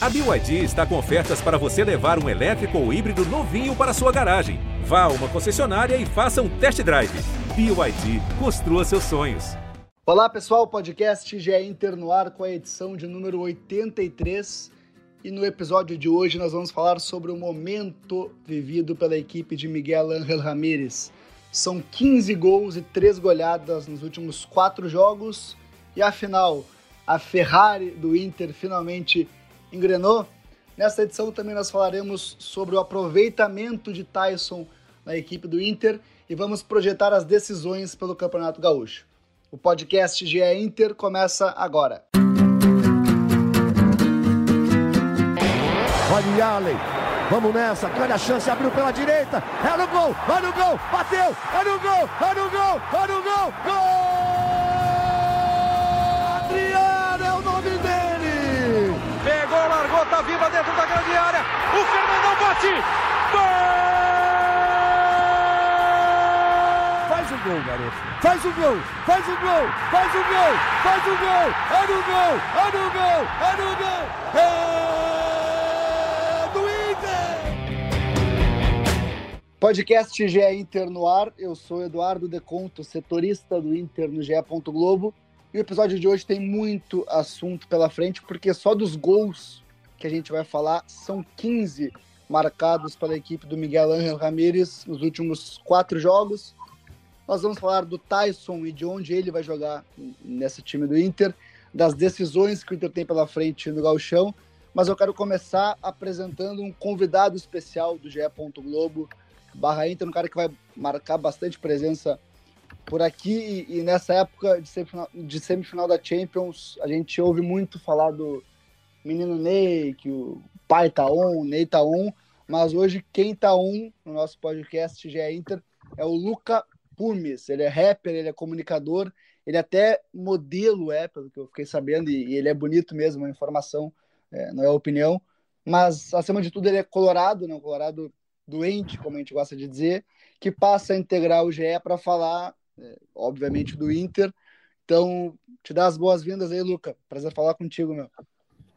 A BYD está com ofertas para você levar um elétrico ou híbrido novinho para sua garagem. Vá a uma concessionária e faça um test drive. BYD, construa seus sonhos. Olá pessoal, podcast já é Inter no ar com a edição de número 83 e no episódio de hoje nós vamos falar sobre o momento vivido pela equipe de Miguel Ángel Ramírez. São 15 gols e 3 goleadas nos últimos 4 jogos e afinal, a Ferrari do Inter finalmente engrenou. Nesta edição também nós falaremos sobre o aproveitamento de Tyson na equipe do Inter e vamos projetar as decisões pelo Campeonato Gaúcho. O podcast GE Inter começa agora. Olha Allen, vamos nessa, grande a chance, abriu pela direita, é no gol, vai no gol, bateu, é no gol, é no gol, é no gol, gol! bola Bate. Gol! Faz o gol, garoto. Faz o gol, faz o gol, faz o gol, faz o gol. É no gol, é no gol, é no gol. É do Inter. Podcast GE Inter no ar. Eu sou Eduardo Deconto, setorista do Inter no GE. Globo. E o episódio de hoje tem muito assunto pela frente, porque só dos gols que a gente vai falar são 15 marcados pela equipe do Miguel Ángel Ramírez nos últimos quatro jogos. Nós vamos falar do Tyson e de onde ele vai jogar nesse time do Inter, das decisões que o Inter tem pela frente no Galchão, mas eu quero começar apresentando um convidado especial do GE. Globo barra Inter, um cara que vai marcar bastante presença por aqui e, nessa época de semifinal, de semifinal da Champions, a gente ouve muito falar do, menino Ney, que o pai tá on, o Ney tá on, mas hoje quem tá on no nosso podcast GE Inter é o Luca Pumes. Ele é rapper, ele é comunicador, ele é até modelo é, pelo que eu fiquei sabendo, e, ele é bonito mesmo, a informação, é, não é opinião. Mas, acima de tudo, ele é colorado, né? Colorado doente, como a gente gosta de dizer, que passa a integrar o GE para falar, é, obviamente, do Inter. Então, te dá as boas-vindas aí, Luca. Prazer falar contigo, meu.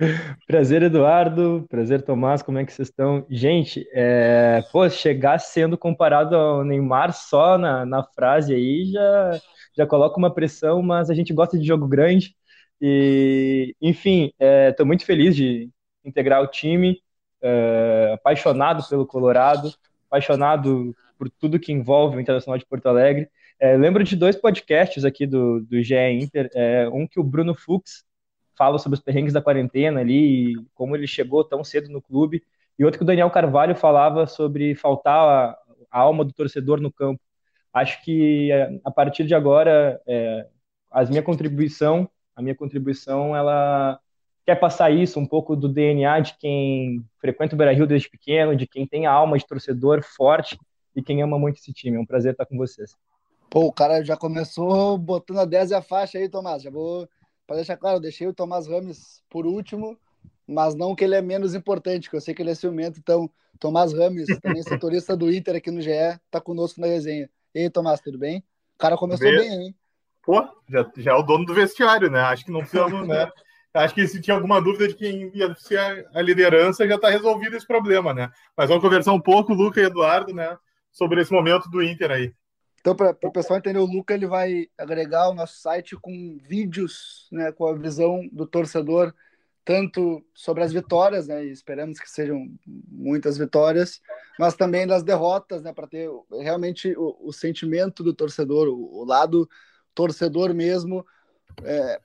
Prazer, Eduardo. Prazer, Tomás. Como é que vocês estão? Gente, é... Pô, chegar sendo comparado ao Neymar só na, na frase aí já, já coloca uma pressão, mas a gente gosta de jogo grande. E, enfim, estou é, muito feliz de integrar o time, é, apaixonado pelo Colorado, apaixonado por tudo que envolve o Internacional de Porto Alegre. É, lembro de dois podcasts aqui do, do GE Inter, é, um que o Bruno Fux fala sobre os perrengues da quarentena ali, como ele chegou tão cedo no clube, e outro que o Daniel Carvalho falava sobre faltar a, a alma do torcedor no campo. Acho que é, a partir de agora, é, a minha contribuição, a minha contribuição, ela quer passar isso, um pouco do DNA de quem frequenta o Beira-Rio desde pequeno, de quem tem a alma de torcedor forte e quem ama muito esse time. É um prazer estar com vocês. Pô, o cara já começou botando a 10 e a faixa aí, Tomás. Já vou para deixar claro, eu deixei o Tomás Rames por último, mas não que ele é menos importante, que eu sei que ele é ciumento. Então, Tomás Rames, também setorista do Inter aqui no GE, tá conosco na resenha. E aí, Tomás, tudo bem? O cara começou Vê... bem, hein? Pô, já, já é o dono do vestiário, né? Acho que não precisamos, né? Acho que se tinha alguma dúvida de quem ia ser a liderança, já está resolvido esse problema, né? Mas vamos conversar um pouco, Luca e Eduardo, né? Sobre esse momento do Inter aí. Então, para o pessoal entender, o Luca ele vai agregar o nosso site com vídeos, né, com a visão do torcedor, tanto sobre as vitórias, né, e esperamos que sejam muitas vitórias, mas também das derrotas, né, para ter realmente o, o, sentimento do torcedor, o, o lado torcedor mesmo, é,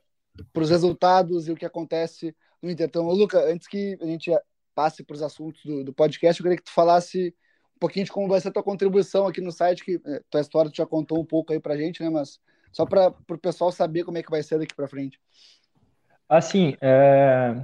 para os resultados e o que acontece no Inter. Então, Luca, antes que a gente passe para os assuntos do, do podcast, eu queria que tu falasse um pouquinho de como vai ser a tua contribuição aqui no site, que é, tua história tu já contou um pouco aí pra gente, né? Mas só para o pessoal saber como é que vai ser daqui para frente. Assim, é...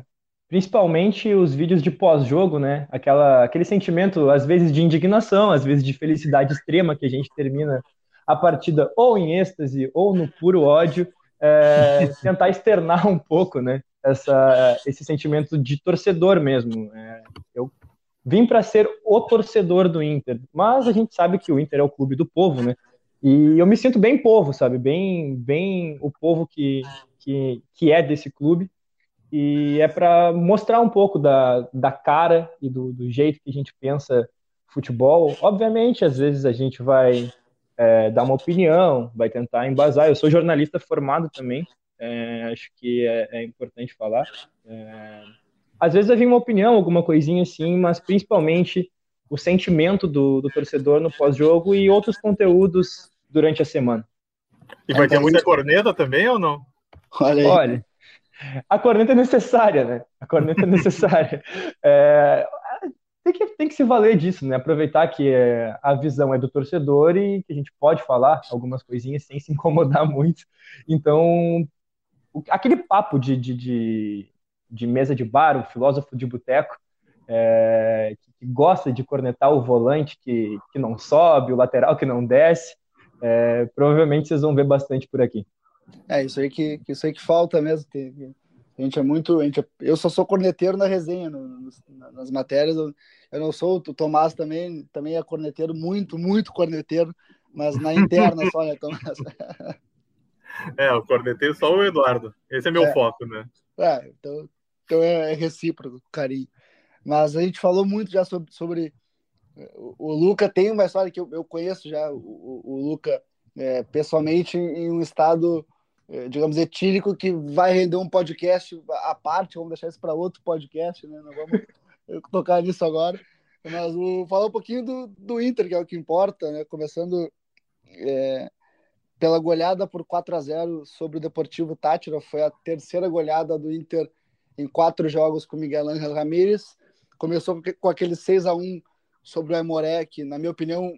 principalmente os vídeos de pós-jogo, né? Aquela, aquele sentimento, às vezes, de indignação, às vezes de felicidade extrema que a gente termina a partida ou em êxtase ou no puro ódio, é... tentar externar um pouco, né? Essa, esse sentimento de torcedor mesmo. É... eu vim para ser o torcedor do Inter, mas a gente sabe que o Inter é o clube do povo, né? E eu me sinto bem povo, sabe? Bem, bem o povo que, que, que é desse clube. e é para mostrar um pouco da, da cara e do, do, jeito que a gente pensa futebol. Obviamente, às vezes a gente vai é, dar uma opinião, vai tentar embasar. Eu sou jornalista formado também, é, acho que é, é importante falar. É, às vezes havia uma opinião, alguma coisinha assim, mas principalmente o sentimento do, do torcedor no pós-jogo e outros conteúdos durante a semana. E vai ter muita corneta também ou não? Olha, Olha a corneta é necessária, né? A corneta é necessária. É, tem, que, tem que se valer disso, né? Aproveitar que é, a visão é do torcedor e que a gente pode falar algumas coisinhas sem se incomodar muito. Então, aquele papo de, de, de, de mesa de bar, o filósofo de boteco, é, que, gosta de cornetar o volante que, que não sobe, o lateral que não desce, é, provavelmente vocês vão ver bastante por aqui. É, isso aí que, isso aí que falta mesmo. A gente é muito. A gente é, eu só sou corneteiro na resenha, no, no, nas matérias. Eu, eu, não sou, o Tomás também, também é corneteiro, muito, muito corneteiro, mas na interna só, né, Tomás? É, o corneteiro só o Eduardo. Esse é meu é, foco, né? É, então, então é, é recíproco, carinho. Mas a gente falou muito já sobre. sobre o, o Luca tem uma história que eu, conheço já, o, o, o Luca, é, pessoalmente, em um estado é, digamos, etílico que vai render um podcast à parte, vamos deixar isso para outro podcast, né? Não vamos tocar nisso agora. Mas o, falar um pouquinho do, do Inter, que é o que importa, né? Começando é, pela goleada por 4 a 0 sobre o Deportivo Tátira, foi a terceira goleada do Inter em quatro jogos com Miguel Ángel Ramírez. Começou com aquele 6 a 1 sobre o Aimoré, que, na minha opinião,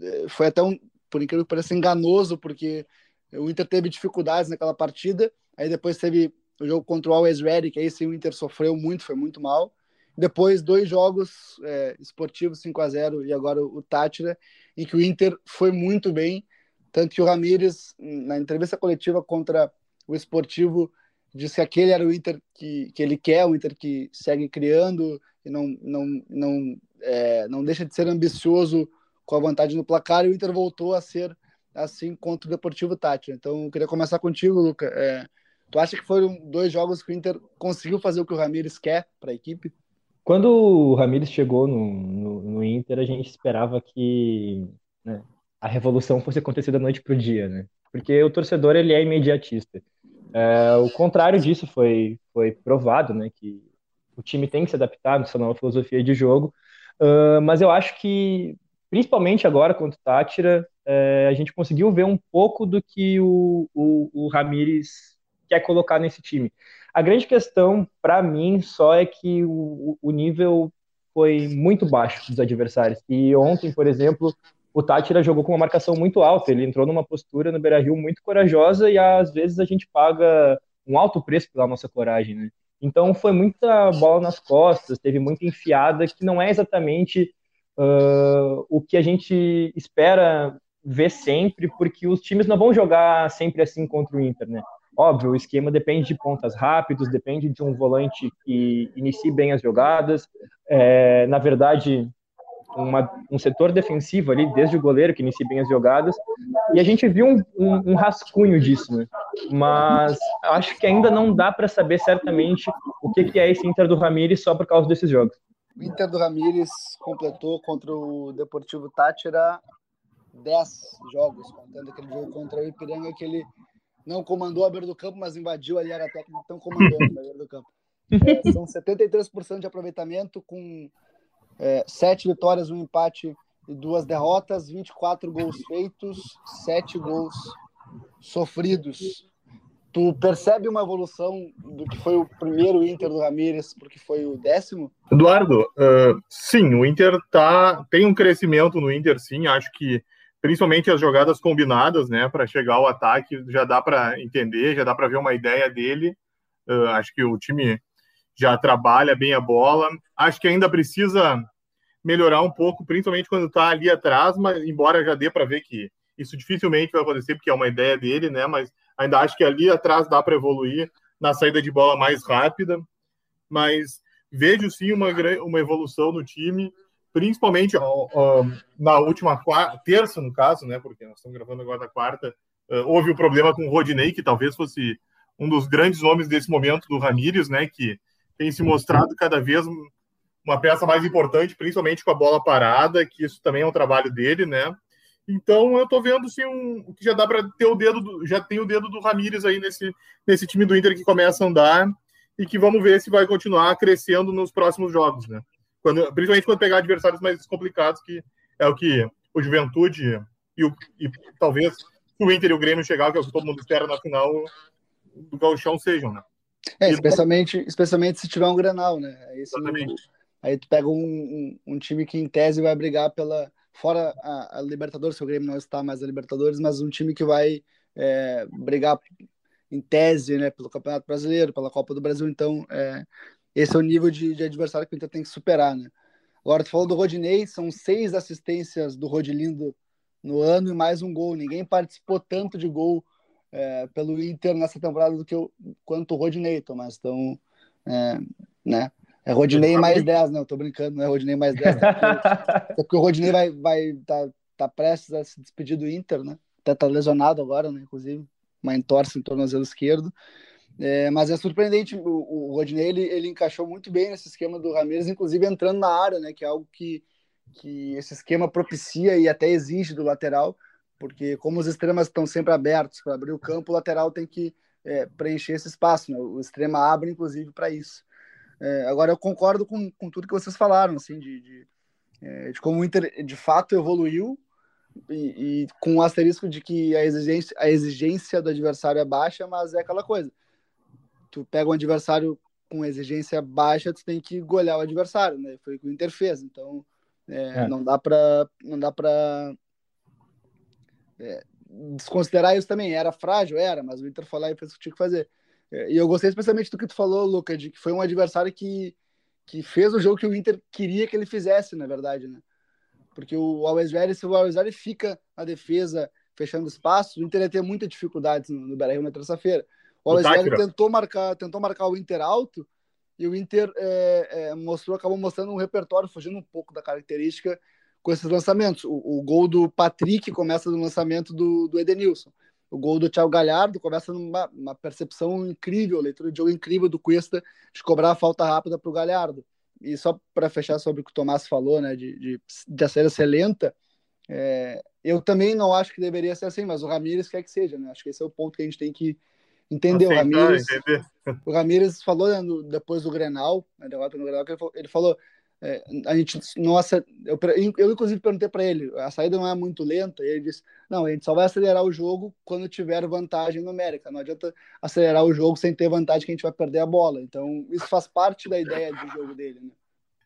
é, foi até um, por incrível que pareça, enganoso, porque o Inter teve dificuldades naquela partida, aí depois teve o jogo contra o Always Ready, que aí sim o Inter sofreu muito, foi muito mal. Depois, dois jogos é, esportivos 5 a 0 e agora o, Tátira, em que o Inter foi muito bem. Tanto que o Ramires, na entrevista coletiva contra o esportivo, disse que aquele era o Inter que, que ele quer, o Inter que segue criando e não, não, não, é, não deixa de ser ambicioso com a vantagem no placar. E o Inter voltou a ser assim contra o Deportivo Tátira. Então, eu queria começar contigo, Luca. É, tu acha que foram dois jogos que o Inter conseguiu fazer o que o Ramires quer para a equipe? Quando o Ramires chegou no, no, no Inter, a gente esperava que né, a revolução fosse acontecer da noite para o dia, né? Porque o torcedor ele é imediatista. É, o contrário disso foi, foi provado, né? Que o time tem que se adaptar nessa nova filosofia de jogo. Uh, mas eu acho que, principalmente agora contra o Tátira, é, a gente conseguiu ver um pouco do que o, o, o Ramires quer colocar nesse time. A grande questão, para mim, só é que o, o nível foi muito baixo dos adversários. E ontem, por exemplo, o Tátira jogou com uma marcação muito alta. Ele entrou numa postura no Beira-Rio muito corajosa e às vezes a gente paga um alto preço pela nossa coragem, né? Então foi muita bola nas costas, teve muita enfiada que não é exatamente uh, o que a gente espera ver sempre, porque os times não vão jogar sempre assim contra o Inter, né? Óbvio, o esquema depende de pontas rápidos, depende de um volante que inicie bem as jogadas. É, na verdade, uma, um setor defensivo ali, desde o goleiro que inicia bem as jogadas. E a gente viu um, um, um rascunho disso, né? Mas acho que ainda não dá para saber certamente o que, que é esse Inter do Ramires só por causa desses jogos. O Inter do Ramires completou contra o Deportivo Tátira 10 jogos, contando aquele jogo contra o Ipiranga que ele não comandou a beira do campo, mas invadiu ali a área técnica, então comandou a beira do campo. É, são 73% de aproveitamento, com é, 7 vitórias, um empate e duas derrotas, 24 gols feitos, 7 gols sofridos. Tu percebe uma evolução do que foi o primeiro Inter do Ramírez porque foi o décimo? Eduardo, uh, sim, o Inter tá, tem um crescimento no Inter, sim. Acho que principalmente as jogadas combinadas, né, para chegar ao ataque, já dá para entender, já dá para ver uma ideia dele. Uh, acho que o time já trabalha bem a bola. Acho que ainda precisa melhorar um pouco, principalmente quando está ali atrás, mas embora já dê para ver que isso dificilmente vai acontecer, porque é uma ideia dele, né? Mas ainda acho que ali atrás dá para evoluir na saída de bola mais rápida. Mas vejo sim uma, uma evolução no time principalmente na última quarta, terça, no caso, né? Porque nós estamos gravando agora da quarta, uh, houve o um problema com o Rodinei, que talvez fosse um dos grandes nomes desse momento do Ramires, né? Que tem se mostrado cada vez uma peça mais importante, principalmente com a bola parada, que isso também é um trabalho dele, né? Então eu tô vendo sim um, que já dá para ter o dedo, do, já tem o dedo do Ramires aí nesse, nesse time do Inter que começa a andar e que vamos ver se vai continuar crescendo nos próximos jogos, né? Quando, principalmente quando pegar adversários mais complicados, que é o que o Juventude e, o, e talvez o Inter e o Grêmio chegar, que é o que todo mundo espera na final do Gauchão sejam, né? É, especialmente, especialmente se tiver um Granal, né? Aí, aí tu pega um, um, um, time que em tese vai brigar pela. Fora a, a Libertadores, se o Grêmio não está mais a Libertadores, mas um time que vai é, brigar em tese, né, pelo Campeonato Brasileiro, pela Copa do Brasil. Então, é, esse é o nível de, de, adversário que o Inter tem que superar, né? Agora, tu falou do Rodinei, são seis assistências do Rodilindo no ano e mais um gol. Ninguém participou tanto de gol é, pelo Inter nessa temporada do que eu, quanto o Rodinei, Tomás. Então, é, né? É Rodinei mais 10, não, tô brincando, não é Rodinei mais 10. É porque, porque o Rodinei vai, vai tá, tá prestes a se despedir do Inter, né? Até tá lesionado agora, né? Inclusive, uma entorse em tornozelo esquerdo. É, mas é surpreendente, o, o Rodinei ele, ele encaixou muito bem nesse esquema do Ramirez, inclusive entrando na área, né? Que é algo que, que esse esquema propicia e até exige do lateral porque como os extremas estão sempre abertos para abrir o campo, o lateral tem que é, preencher esse espaço. Né? O extrema abre, inclusive, para isso. É, agora, eu concordo com, com tudo que vocês falaram, assim, de, de, é, de como o Inter, de fato, evoluiu e, e, com o asterisco de que a exigência, a exigência do adversário é baixa, mas é aquela coisa. Tu pega um adversário com exigência baixa, tu tem que golear o adversário, né? Foi o que o Inter fez. Então, é, é. não dá para não dá para é, desconsiderar isso também. Era frágil? Era, mas o Inter foi lá e fez o que tinha que fazer. É, e eu gostei especialmente do que tu falou, Luca, de que foi um adversário que, que fez o jogo que o Inter queria que ele fizesse, na verdade, né? Porque o Alves se o Alves fica na defesa, fechando espaço, o Inter ia ter muita dificuldade no, no Beira-Rio na terça-feira. O Alves tentou marcar, tentou marcar o Inter alto e o Inter é, é, mostrou, acabou mostrando um repertório, fugindo um pouco da característica com esses lançamentos. O, o gol do Patrick começa no lançamento do, do Edenilson. O gol do Thiago Galhardo começa numa percepção incrível, leitura de jogo incrível do Cuesta de cobrar a falta rápida para o Galhardo. E só para fechar sobre o que o Tomás falou, né, de, de, de a série ser lenta, é, eu também não acho que deveria ser assim, mas o Ramires quer que seja, né? Acho que esse é o ponto que a gente tem que entender. Aceitar, o Ramires, o Ramires falou né, no, depois do Grenal, né, derrota no Grenal, ele falou, ele falou é, a gente, nossa, eu, eu inclusive perguntei para ele, a saída não é muito lenta, e ele disse, não, a gente só vai acelerar o jogo quando tiver vantagem numérica, não adianta acelerar o jogo sem ter vantagem que a gente vai perder a bola, então isso faz parte da ideia de jogo dele, né?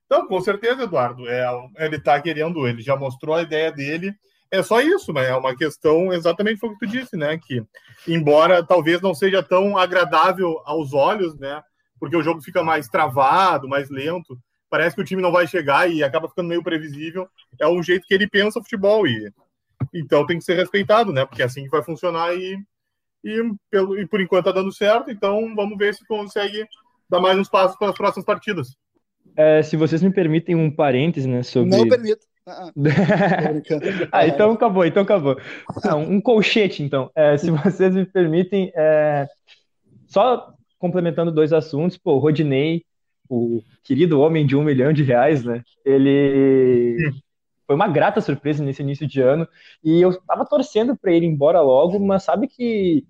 Então, com certeza, Eduardo, é, ele está querendo, ele já mostrou a ideia dele, é só isso, né? É uma questão exatamente o que tu disse, né? Que embora talvez não seja tão agradável aos olhos, né? Porque o jogo fica mais travado, mais lento parece que o time não vai chegar e acaba ficando meio previsível. É um jeito que ele pensa o futebol e então tem que ser respeitado, né? Porque é assim que vai funcionar e, e, pelo, e por enquanto tá dando certo. Então vamos ver se consegue dar mais uns passos para as próximas partidas. É, se vocês me permitem um parêntese, né? Sobre... Não permito. Ah, ah, então acabou, então acabou. Ah, um colchete, então. É, se vocês me permitem, é... só complementando dois assuntos, pô, o Rodinei o querido homem de um milhão de reais, né? Ele foi uma grata surpresa nesse início de ano e eu tava torcendo para ele ir embora logo, mas sabe que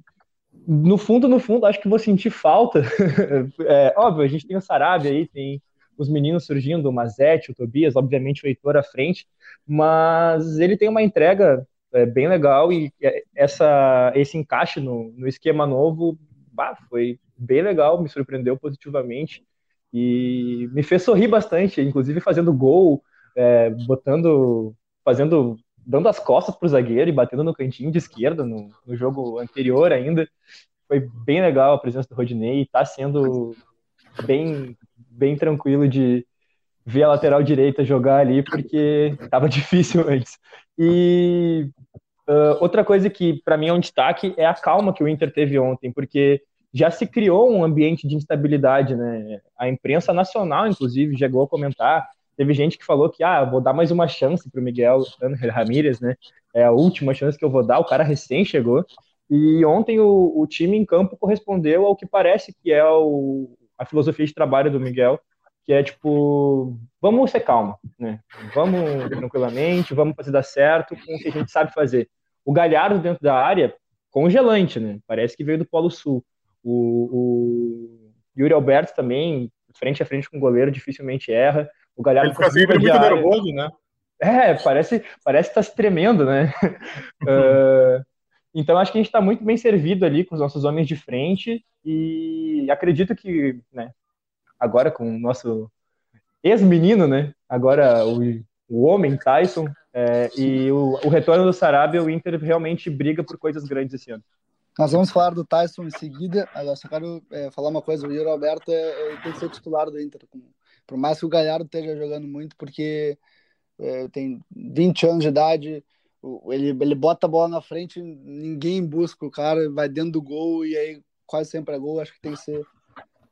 no fundo, no fundo, acho que vou sentir falta. é, óbvio, a gente tem o Sarabia aí, tem os meninos surgindo, o Mazete, o Tobias, obviamente o Heitor à frente, mas ele tem uma entrega é, bem legal e é, essa, esse encaixe no, no esquema novo bah, foi bem legal, me surpreendeu positivamente e me fez sorrir bastante, inclusive fazendo gol, é, botando, fazendo, dando as costas para o zagueiro e batendo no cantinho de esquerda no, no, jogo anterior ainda. Foi bem legal a presença do Rodinei, está sendo bem, bem tranquilo de ver a lateral direita jogar ali, porque estava difícil antes. E uh, outra coisa que para mim é um destaque é a calma que o Inter teve ontem, porque já se criou um ambiente de instabilidade, né? A imprensa nacional, inclusive, chegou a comentar. Teve gente que falou que, ah, vou dar mais uma chance para o Miguel Ramírez, né? É a última chance que eu vou dar. O cara recém chegou. E ontem o, o time em campo correspondeu ao que parece que é o, a filosofia de trabalho do Miguel, que é tipo, vamos ser calma, né? Vamos tranquilamente, vamos fazer dar certo com o que a gente sabe fazer. O Galhardo dentro da área, congelante, né? Parece que veio do Polo Sul. O, o Yuri Alberto também, frente a frente com o goleiro, dificilmente erra. O Galhardo Ele fica sempre muito área. nervoso, né? É, parece parece estar tá se tremendo, né? uh, então acho que a gente está muito bem servido ali com os nossos homens de frente e acredito que, né, agora com o nosso ex-menino, né? Agora o, o homem Tyson é, e o, o, retorno do Sarabia, o Inter realmente briga por coisas grandes esse ano. Nós vamos falar do Tyson em seguida. Agora só quero é, falar uma coisa: o Yuri Alberto é, tem que ser titular do Inter. Por mais que o Galhardo esteja jogando muito, porque é, tem 20 anos de idade, ele, ele bota a bola na frente, ninguém busca o cara, vai dentro do gol e aí quase sempre é gol. Acho que tem que ser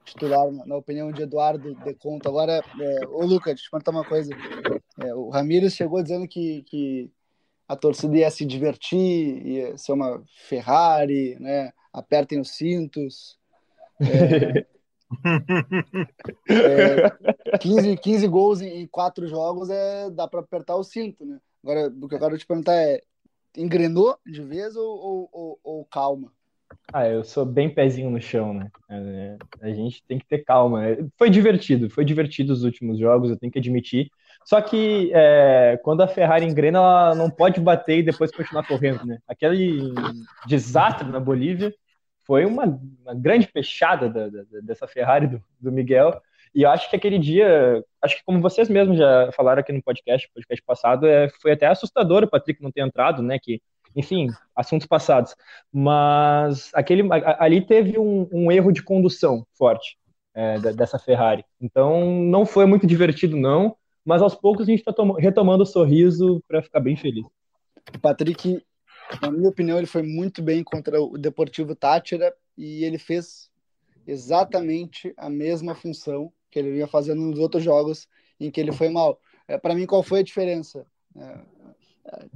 titular, na opinião de Eduardo de Conta. Agora, é, ô Lucas, deixa eu perguntar uma coisa. É, o Ramires chegou dizendo que, que a torcida ia se divertir, ia ser uma Ferrari, né? Apertem os cintos. É, é, 15, 15 gols em, quatro jogos é, dá para apertar o cinto, né? Agora, o que eu quero te perguntar é: engrenou de vez ou, ou, ou, ou calma? Ah, eu sou bem pezinho no chão, né? É, a gente tem que ter calma. Foi divertido, foi divertido os últimos jogos, eu tenho que admitir. Só que é, quando a Ferrari engrena, ela não pode bater e depois continuar correndo, né? Aquele desastre na Bolívia foi uma, uma grande fechada da, da, dessa Ferrari do, do, Miguel. E eu acho que aquele dia, acho que como vocês mesmos já falaram aqui no podcast, podcast passado, é, foi até assustador o Patrick não ter entrado, né? Que enfim, assuntos passados. Mas aquele, ali teve um, um erro de condução forte é, dessa Ferrari. Então não foi muito divertido, não. Mas aos poucos a gente está retomando o sorriso para ficar bem feliz. O Patrick, na minha opinião, ele foi muito bem contra o Deportivo Tátira e ele fez exatamente a mesma função que ele vinha fazendo nos outros jogos em que ele foi mal. É, para mim, qual foi a diferença? É,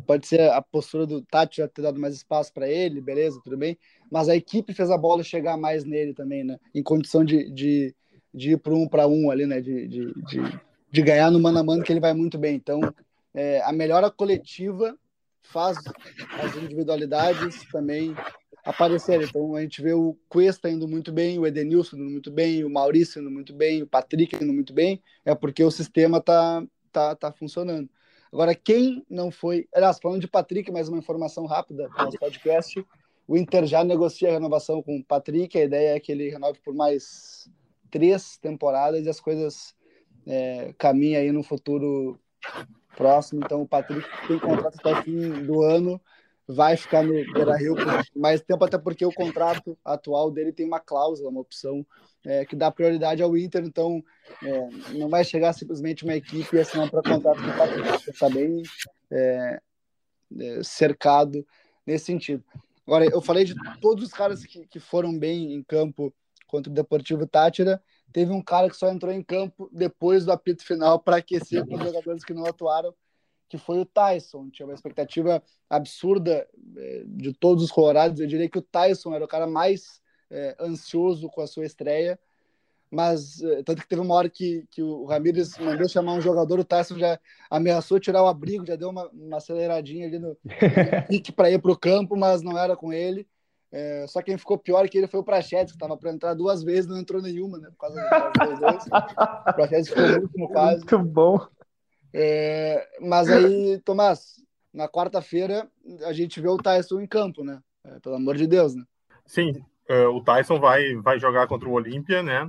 Pode ser a postura do Tati já ter dado mais espaço para ele, beleza, tudo bem. Mas a equipe fez a bola chegar mais nele também, né? Em condição de, de, de ir para um para um ali, né? De, de, de, de, ganhar no mano a mano, que ele vai muito bem. Então, é, a melhora coletiva faz as individualidades também aparecerem. Então, a gente vê o Cuesta indo muito bem, o Edenilson indo muito bem, o Maurício indo muito bem, o Patrick indo muito bem, é porque o sistema tá, tá, tá funcionando. Agora, quem não foi. Aliás, falando de Patrick, mais uma informação rápida para o nosso podcast. O Inter já negocia a renovação com o Patrick. A ideia é que ele renove por mais três temporadas e as coisas é, caminham aí no futuro próximo. Então, o Patrick tem contrato até o fim do ano. Vai ficar no Beira Rio por mais tempo, até porque o contrato atual dele tem uma cláusula, uma opção é, que dá prioridade ao Inter, então é, não vai chegar simplesmente uma equipe e assinar para contrato com o Patrick, está bem é, é, cercado nesse sentido. Agora, eu falei de todos os caras que, que foram bem em campo contra o Deportivo Tátira, teve um cara que só entrou em campo depois do apito final para aquecer com os jogadores que não atuaram, que foi o Tyson. Tinha uma expectativa absurda é, de todos os colorados. Eu diria que o Tyson era o cara mais é, ansioso com a sua estreia, mas é, tanto que teve uma hora que, que o Ramires mandou chamar um jogador, o Tyson já ameaçou tirar o abrigo, já deu uma, uma aceleradinha ali no pique para ir para o campo, mas não era com ele. É, só quem ficou pior é que ele foi o Prachetes, que estava para entrar duas vezes, não entrou nenhuma, né? Por causa dos dois. O Prachetes ficou no último quase. Muito bom. É, mas aí, Tomás, na quarta-feira a gente vê o Tyson em campo, né? É, pelo amor de Deus, né? Sim, uh, o Tyson vai, vai jogar contra o Olímpia, né?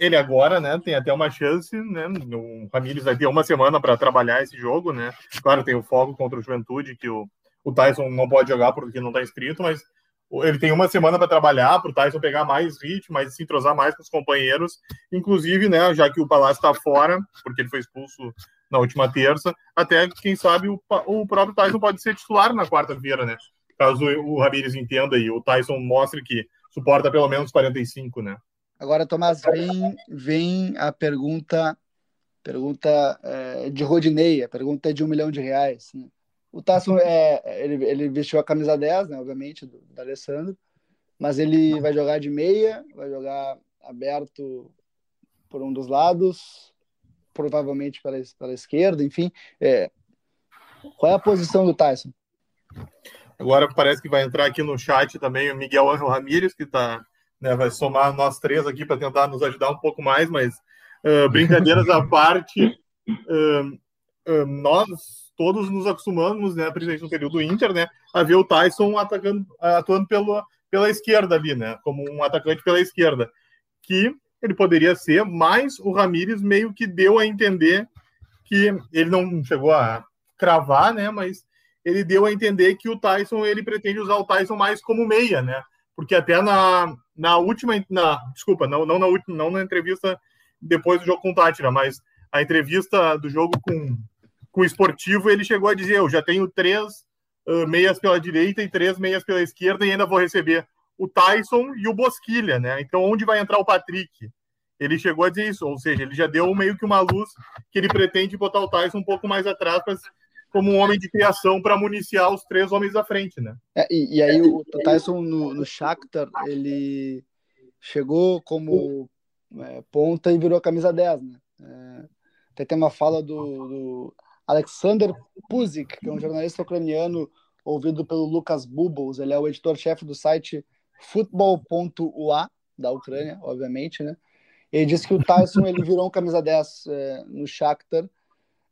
Ele agora, né, tem até uma chance, né? O Ramires vai ter uma semana para trabalhar esse jogo, né? Claro, tem o foco contra o Juventude, que o, o Tyson não pode jogar porque não está inscrito, mas ele tem uma semana para trabalhar, para o Tyson pegar mais ritmo, mais se entrosar mais com os companheiros, inclusive, né, já que o Palácio está fora, porque ele foi expulso na última terça, até quem sabe o, o próprio Tyson pode ser titular na quarta-feira, né? caso o Ramires entenda e o Tyson mostre que suporta pelo menos 45, né? Agora, Tomás, vem, vem a pergunta pergunta é, de Rodinei, a pergunta é de um milhão de reais. Né? O Tyson é, ele, ele vestiu a camisa 10, né, obviamente, do, do Alessandro, mas ele vai jogar de meia, vai jogar aberto por um dos lados, provavelmente pela, pela esquerda, enfim. É, qual é a posição do Tyson? Agora parece que vai entrar aqui no chat também o Miguel Angel Ramírez, que tá, né, vai somar nós três aqui para tentar nos ajudar um pouco mais, mas uh, brincadeiras à parte, uh, nós todos nos acostumamos, né, principalmente no período Inter, né, a ver o Tyson atacando, atuando pela, pela esquerda ali, né, como um atacante pela esquerda, que ele poderia ser, mas o Ramires meio que deu a entender que ele não chegou a cravar, né, mas ele deu a entender que o Tyson ele pretende usar o Tyson mais como meia, né? Porque até na, na última, na, desculpa, não, não na última, não na entrevista depois do jogo com o Tátira, mas a entrevista do jogo com, com o esportivo, ele chegou a dizer: Eu já tenho três uh, meias pela direita e três meias pela esquerda, e ainda vou receber o Tyson e o Bosquilha, né? Então, onde vai entrar o Patrick? Ele chegou a dizer isso, ou seja, ele já deu meio que uma luz que ele pretende botar o Tyson um pouco mais atrás para como um homem de criação para municiar os três homens da frente, né? É, e, e, aí o Tyson no, no Shakhtar, ele chegou como é, ponta e virou camisa 10, né? É, até tem uma fala do, do Alexander Puzik, que é um jornalista ucraniano ouvido pelo Lucas Bubbles, ele é o editor-chefe do site futebol.ua da Ucrânia, obviamente, né? Ele disse que o Tyson ele virou um camisa 10 é, no Shakhtar,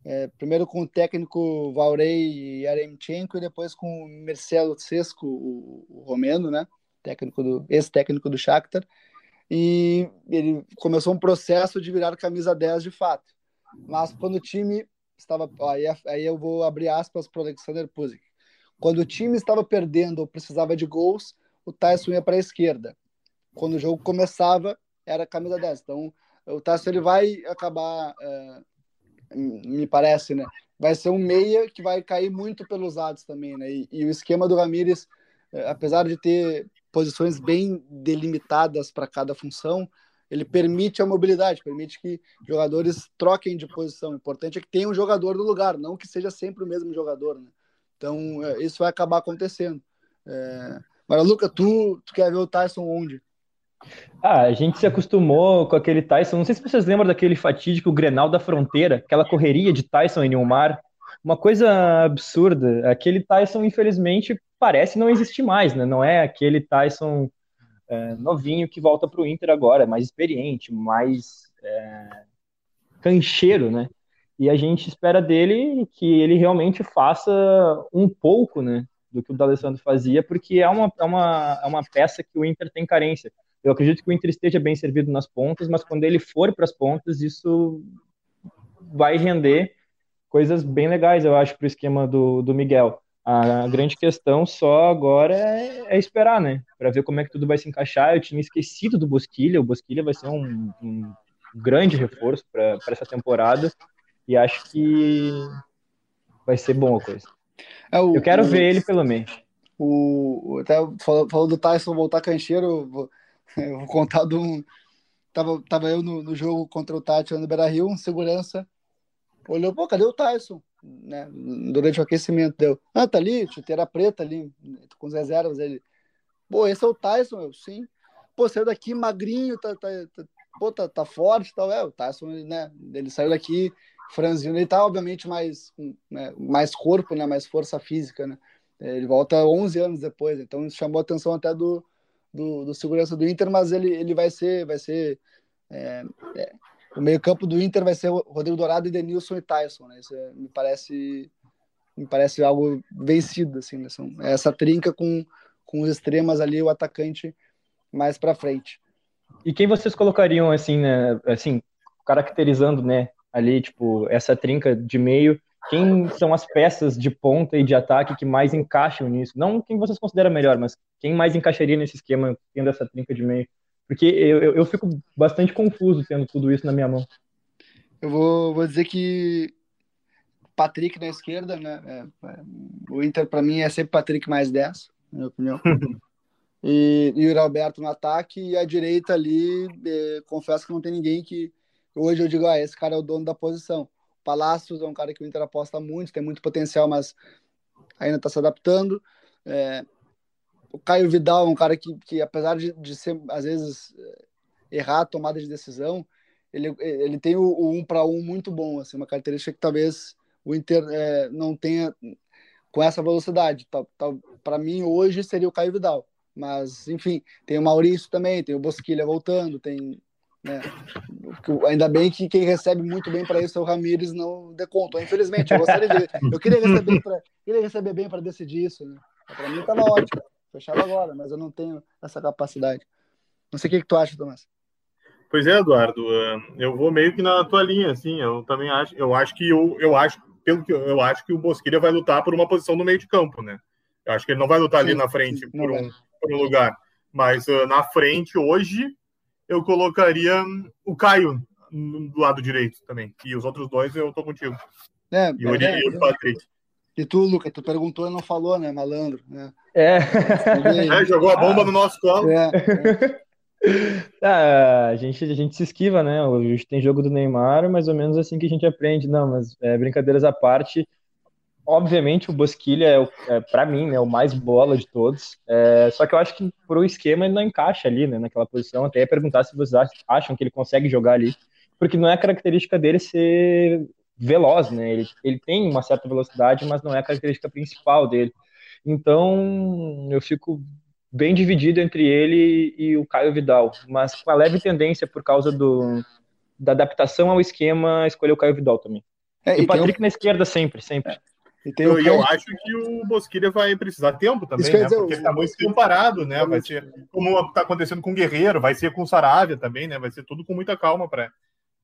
é, primeiro com o técnico Vaurei Yaremchenko e depois com o Marcelo Sesco, o, o romeno, né? Técnico do, ex-técnico do Shakhtar. E ele começou um processo de virar camisa 10 de fato. Mas quando o time estava. Aí, aí eu vou abrir aspas para o Alexander Puzik. Quando o time estava perdendo ou precisava de gols, o Tyson ia para a esquerda. Quando o jogo começava, era camisa 10. Então, o Tyson ele vai acabar. É, me parece, né? Vai ser um meia que vai cair muito pelos lados também, né? E, e o esquema do Ramires, é, apesar de ter posições bem delimitadas para cada função, ele permite a mobilidade, permite que jogadores troquem de posição. O importante é que tenha um jogador no lugar, não que seja sempre o mesmo jogador, né? Então, é, isso vai acabar acontecendo. É... Luca, tu, tu quer ver o Tyson onde? Ah, a gente se acostumou com aquele Tyson. Não sei se vocês lembram daquele fatídico Grenal da Fronteira, aquela correria de Tyson e Nilmar. Uma coisa absurda. Aquele Tyson, infelizmente, parece não existir mais, né? Não é aquele Tyson é, novinho que volta para o Inter agora, mais experiente, mais é, cancheiro, né? E a gente espera dele que ele realmente faça um pouco, né? Do que o D'Alessandro fazia, porque é uma, é, uma, é uma peça que o Inter tem carência. Eu acredito que o Inter esteja bem servido nas pontas, mas quando ele for para as pontas, isso vai render coisas bem legais, eu acho, para o esquema do, do Miguel. A grande questão só agora é, é esperar, né? Para ver como é que tudo vai se encaixar. Eu tinha esquecido do Bosquilha. O Bosquilha vai ser um, um grande reforço para essa temporada. E acho que vai ser bom a coisa. É, o, eu quero o, ver ele pelo menos. O, até falou, falou do Tyson voltar cancheiro. Eu vou contar de um. Tava, tava eu no, no jogo contra o Tati no Beira Rio, um segurança olhou, pô, cadê o Tyson? Né? Durante o aquecimento deu. Ah, tá ali, chuteira preta ali, com as reservas. Ele, pô, esse é o Tyson, eu, sim. Pô, saiu daqui magrinho, tá, tá, tá, pô, tá, tá forte tal. É, o Tyson, né? Ele saiu daqui franzino, ele tá, obviamente, mais, né, mais corpo, né? Mais força física, né? Ele volta 11 anos depois, então isso chamou a atenção até do, do, do segurança do Inter, mas ele, ele vai ser, vai ser é, é, o meio-campo do Inter vai ser Rodrigo Dourado, Denilson e Tyson, né? Isso é, me parece me parece algo vencido assim, né? São, essa trinca com, com os extremas ali, o atacante mais para frente. E quem vocês colocariam assim, né, assim, caracterizando, né, ali tipo essa trinca de meio quem são as peças de ponta e de ataque que mais encaixam nisso? Não quem vocês consideram melhor, mas quem mais encaixaria nesse esquema, tendo essa trinca de meio? Porque eu, eu, eu fico bastante confuso tendo tudo isso na minha mão. Eu vou, vou dizer que Patrick na esquerda, né? É, é, o Inter, para mim, é sempre Patrick mais 10, na minha opinião. e, e o Alberto no ataque, e a direita ali, é, confesso que não tem ninguém que. Hoje eu digo, ah, esse cara é o dono da posição. Palácios é um cara que o Inter aposta muito, tem muito potencial, mas ainda está se adaptando. É, o Caio Vidal é um cara que, que apesar de, de ser, às vezes, errar a tomada de decisão, ele, ele tem o, o um para um muito bom, assim, uma característica que talvez o Inter é, não tenha com essa velocidade. Tá, tá, para mim, hoje seria o Caio Vidal. Mas, enfim, tem o Maurício também, tem o Bosquilha voltando, tem. Né, ainda bem que quem recebe muito bem para isso é o Ramires, não deconto. Infelizmente, eu de. Eu queria receber, pra, queria receber bem para decidir isso. Né? Para mim estava ótimo, fechava agora, mas eu não tenho essa capacidade. Não sei o que, que tu acha, Tomás. Pois é, Eduardo, eu vou meio que na tua linha, assim, eu também acho, eu acho que eu, eu acho, pelo que eu, eu acho que o Bosquilha vai lutar por uma posição no meio de campo, né? Eu acho que ele não vai lutar sim, ali na frente sim, por, um, por, um, lugar. Mas uh, na frente, hoje, eu colocaria o Caio do lado direito também. E os outros dois eu tô contigo. É, e o, é, e o Patrick. E tu, Luca, tu perguntou e não falou, né, malandro? Né? É. é. Jogou a bomba no nosso colo. É, é. Ah, a, gente, a gente se esquiva, né? Hoje tem jogo do Neymar, mais ou menos assim que a gente aprende. Não, mas é, brincadeiras à parte, obviamente o Bosquilha é, é para mim, né, o mais bola de todos. É, só que eu acho que pro esquema ele não encaixa ali, né, naquela posição. Até ia perguntar se vocês acham que ele consegue jogar ali, porque não é característica dele ser veloz, né? Ele, ele tem uma certa velocidade, mas não é a característica principal dele. Então, eu fico bem dividido entre ele e o Caio Vidal, mas com a leve tendência por causa do, da adaptação ao esquema, escolher o Caio Vidal também. É, e, o Patrick um... na esquerda sempre, sempre. É. E eu, eu, acho que o Bosquilha vai precisar tempo também, né? Dizer, Porque ele tá muito comparado, né? Vai ser como está acontecendo com o Guerreiro, vai ser com o Saravia também, né? Vai ser tudo com muita calma para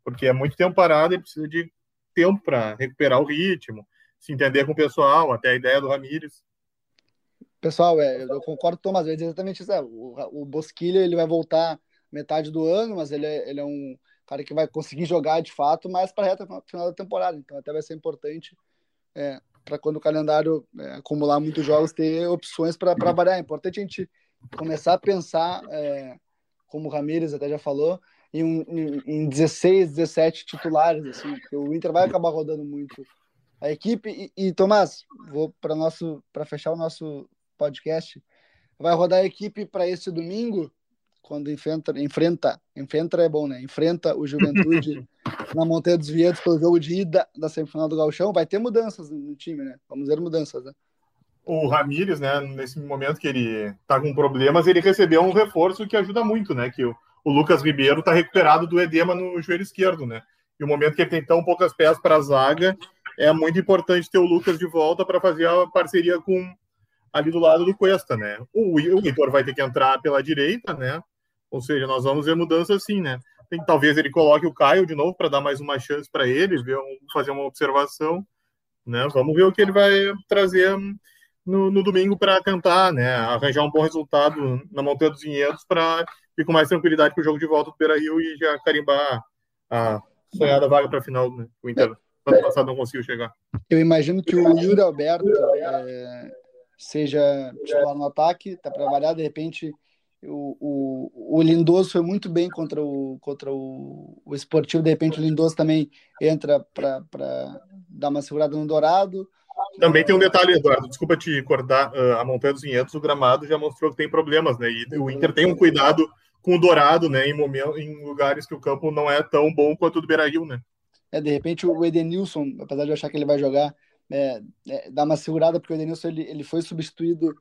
porque é muito tempo parado e precisa de tempo para recuperar o ritmo, se entender com o pessoal, até a ideia do Ramires. Pessoal, é, eu concordo com o exatamente isso. É, o, o Bosquilha ele vai voltar metade do ano, mas ele é, ele é um cara que vai conseguir jogar de fato mais para a reta final da temporada. Então até vai ser importante é, para quando o calendário é, acumular muitos jogos ter opções para variar. É importante a gente começar a pensar, é, como o Ramires até já falou, em, em, em 16, 17 titulares, assim, porque o Inter vai acabar rodando muito a equipe. E, e Tomás, vou para nosso para fechar o nosso podcast, vai rodar a equipe para esse domingo, quando enfrenta, enfrenta, enfrenta é bom, né? Enfrenta o Juventude na Montanha dos Vientos pelo jogo de ida da semifinal do Galchão. Vai ter mudanças no time, né? Vamos ver mudanças, né? O Ramires, né, nesse momento que ele tá com problemas, ele recebeu um reforço que ajuda muito, né? Que o, o Lucas Ribeiro tá recuperado do edema no joelho esquerdo, né? E o momento que ele tem tão poucas peças para a zaga, é muito importante ter o Lucas de volta para fazer a parceria com ali do lado do Cuesta, né? O, o Heitor vai ter que entrar pela direita, né? Ou seja, nós vamos ver mudança assim, né? Tem, talvez ele coloque o Caio de novo para dar mais uma chance para ele, ver fazer uma observação, né? Vamos ver o que ele vai trazer no, no domingo para tentar, né? Arranjar um bom resultado na Montanha dos Vinhedos para ir com mais tranquilidade para o jogo de volta do Beira Rio e já carimbar a sonhada vaga para a final, né? O Inter ano passado não conseguiu chegar. Eu imagino que o Yuri Alberto é seja titular no ataque, tá para variar, de repente o, o, o Lindoso foi muito bem contra o, contra o, o Esportivo, de repente o Lindoso também entra para dar uma segurada no Dourado. Também tem um detalhe, Eduardo, desculpa te cortar, ah, a Montanha dos Vinhedos, o gramado já mostrou que tem problemas, né? E o Inter tem um cuidado com o Dourado, né? Em, momento, em lugares que o campo não é tão bom quanto o do Beira-Rio, né? É, de repente o Edenilson, apesar de eu achar que ele vai jogar, é, é, dar uma segurada, porque o Edenilson ele, ele foi substituído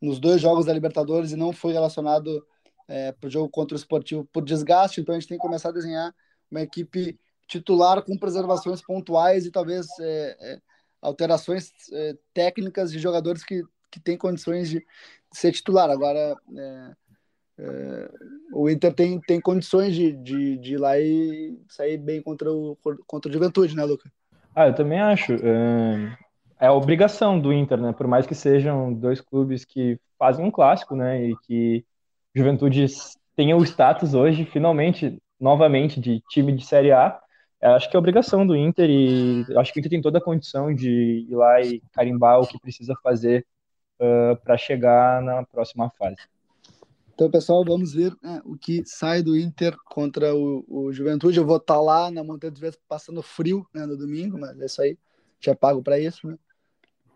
nos dois jogos da Libertadores e não foi relacionado é, para o jogo contra o Esportivo por desgaste, então a gente tem que começar a desenhar uma equipe titular com preservações pontuais e talvez é, é alterações é, técnicas de jogadores que, que têm condições de ser titular. Agora, é, o Inter tem, tem condições de, de, de ir lá e sair bem contra o, contra o Juventude, né, Luca? Ah, eu também acho. É, é a obrigação do Inter, né? Por mais que sejam dois clubes que fazem um clássico, né? E que Juventude tenha o status hoje, finalmente, novamente, de time de Série A. Acho que é obrigação do Inter e acho que o Inter tem toda a condição de ir lá e carimbar o que precisa fazer uh, para chegar na próxima fase. Então, pessoal, vamos ver né, o que sai do Inter contra o, o Juventude. Eu vou estar tá lá na Montanha dos Ventos passando frio né, no domingo, mas é isso aí. Já pago para isso, né?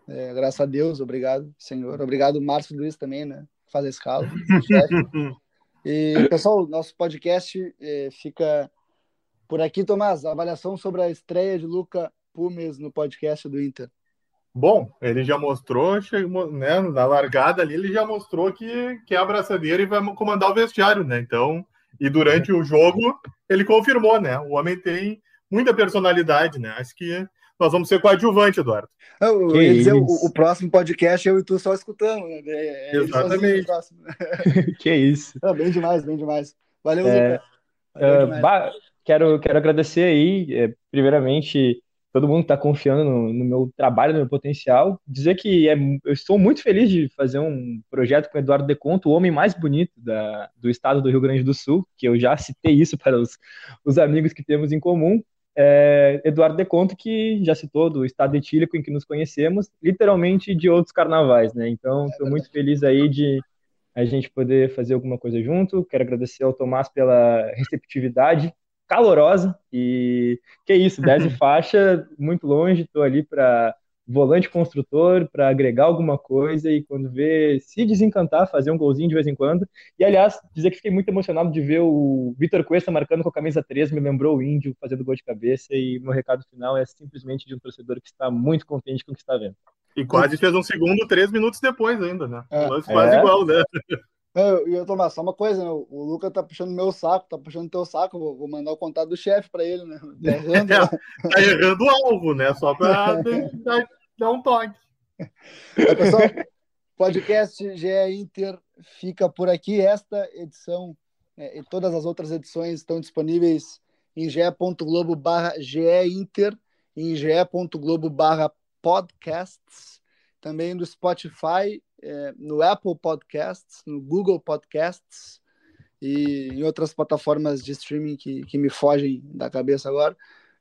É, graças a Deus, obrigado, Senhor. Obrigado, Márcio Luiz também, né? Faz a escala. e, pessoal, nosso podcast é, fica por aqui, Tomás. Avaliação sobre a estreia de Luca Pumes no podcast do Inter. Bom, ele já mostrou, chegou, né, na largada ali, ele já mostrou que, que é abraçadeira e vai comandar o vestiário, né? Então, e durante o jogo, ele confirmou, né? O homem tem muita personalidade, né? Acho que nós vamos ser coadjuvante, Eduardo. Eu, eu ia dizer, o, o, próximo podcast eu e tu só escutando, né? É, é Exatamente. que isso. É, bem demais, bem demais. Valeu, é, Valeu uh, quero, quero agradecer aí, é, primeiramente, todo mundo está confiando no, no, meu trabalho, no meu potencial. Dizer que é, eu estou muito feliz de fazer um projeto com o Eduardo Deconto, o homem mais bonito da, do estado do Rio Grande do Sul, que eu já citei isso para os, os amigos que temos em comum. É, Eduardo Deconto, que já citou do estado etílico em que nos conhecemos, literalmente de outros carnavais, né? Então, estou muito feliz aí de a gente poder fazer alguma coisa junto. Quero agradecer ao Tomás pela receptividade calorosa e que é isso, 10 faixa, muito longe, estou ali para volante construtor, para agregar alguma coisa e quando vê se desencantar, fazer um golzinho de vez em quando. E aliás, dizer que fiquei muito emocionado de ver o Vitor Cuesta marcando com a camisa 3, me lembrou o Índio fazendo gol de cabeça e meu recado final é simplesmente de um torcedor que está muito contente com o que está vendo. E quase fez um segundo três minutos depois ainda, né? É. quase é. igual, né? Eu ia tomar só uma coisa, né? O Luca tá puxando meu saco, tá puxando teu saco. Vou, vou mandar o contato do chefe para ele, né? Tá errando, é, tá errando o alvo, né? Só para dar um toque. É, pessoal, podcast GE Inter fica por aqui. Esta edição né, e todas as outras edições estão disponíveis em ge.globo barra Inter, em ge.globo barra podcasts, também no Spotify é, no Apple Podcasts, no Google Podcasts e em outras plataformas de streaming que, que me fogem da cabeça agora.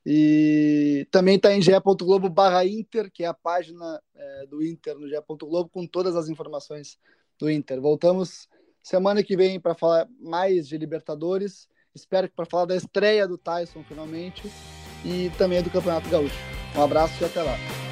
E também está em ge.globo barra Inter, que é a página é, do Inter no ge.globo, com todas as informações do Inter. Voltamos semana que vem para falar mais de Libertadores. Espero que para falar da estreia do Tyson finalmente e também do Campeonato Gaúcho. Um abraço e até lá.